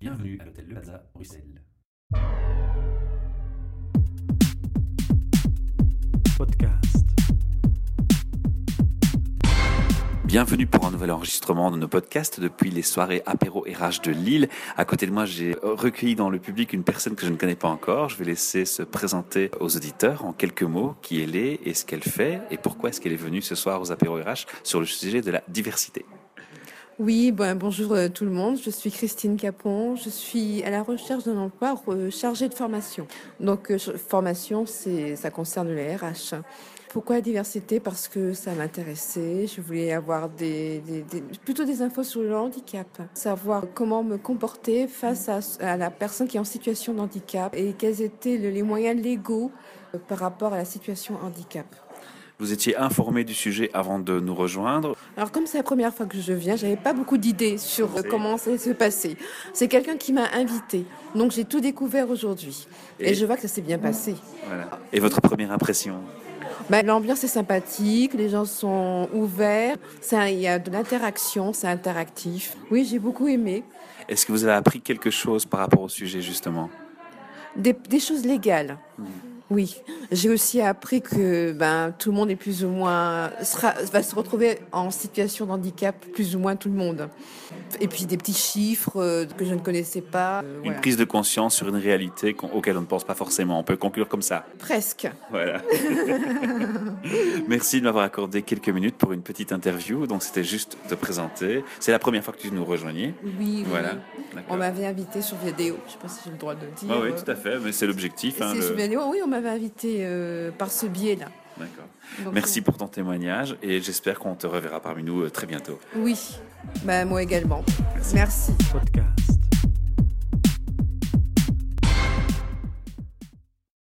Bienvenue à l'hôtel Le Plaza, Bruxelles. Podcast. Bienvenue pour un nouvel enregistrement de nos podcasts depuis les soirées apéro RH de Lille. À côté de moi, j'ai recueilli dans le public une personne que je ne connais pas encore. Je vais laisser se présenter aux auditeurs en quelques mots qui elle est et ce qu'elle fait et pourquoi est-ce qu'elle est venue ce soir aux apéros RH sur le sujet de la diversité. Oui, bon, bonjour euh, tout le monde. Je suis Christine Capon. Je suis à la recherche d'un emploi euh, chargé de formation. Donc, euh, formation, ça concerne le RH. Pourquoi la diversité? Parce que ça m'intéressait. Je voulais avoir plutôt des infos sur le handicap, savoir comment me comporter face à, à la personne qui est en situation de handicap et quels étaient les moyens légaux par rapport à la situation handicap. Vous étiez informé du sujet avant de nous rejoindre. Alors comme c'est la première fois que je viens, j'avais pas beaucoup d'idées sur comment ça allait se passer. C'est quelqu'un qui m'a invité, donc j'ai tout découvert aujourd'hui et... et, je vois que ça s'est bien passé. Voilà. Et votre première impression ben, L'ambiance est sympathique, les gens sont ouverts, il y a de l'interaction, c'est interactif. Oui, j'ai beaucoup aimé. Est-ce que vous avez appris quelque chose par rapport au sujet justement? Des, des, choses légales. Mmh. Oui, j'ai aussi appris que ben, tout le monde est plus ou moins sera, va se retrouver en situation de handicap, plus ou moins tout le monde. Et puis des petits chiffres euh, que je ne connaissais pas. Euh, une voilà. prise de conscience sur une réalité auquel on ne pense pas forcément. On peut conclure comme ça. Presque. Voilà. Merci de m'avoir accordé quelques minutes pour une petite interview. Donc c'était juste te présenter. C'est la première fois que tu nous rejoignais. Oui. Voilà. On m'avait invité sur vidéo. Je ne sais pas si j'ai le droit de le dire. Ah oui, tout à fait. Mais c'est l'objectif. Hein, le... sur vidéo. Oui, on m'avait invité euh, par ce biais-là. D'accord. Merci pour ton témoignage et j'espère qu'on te reverra parmi nous très bientôt. Oui, bah, moi également. Merci. Merci. Podcast.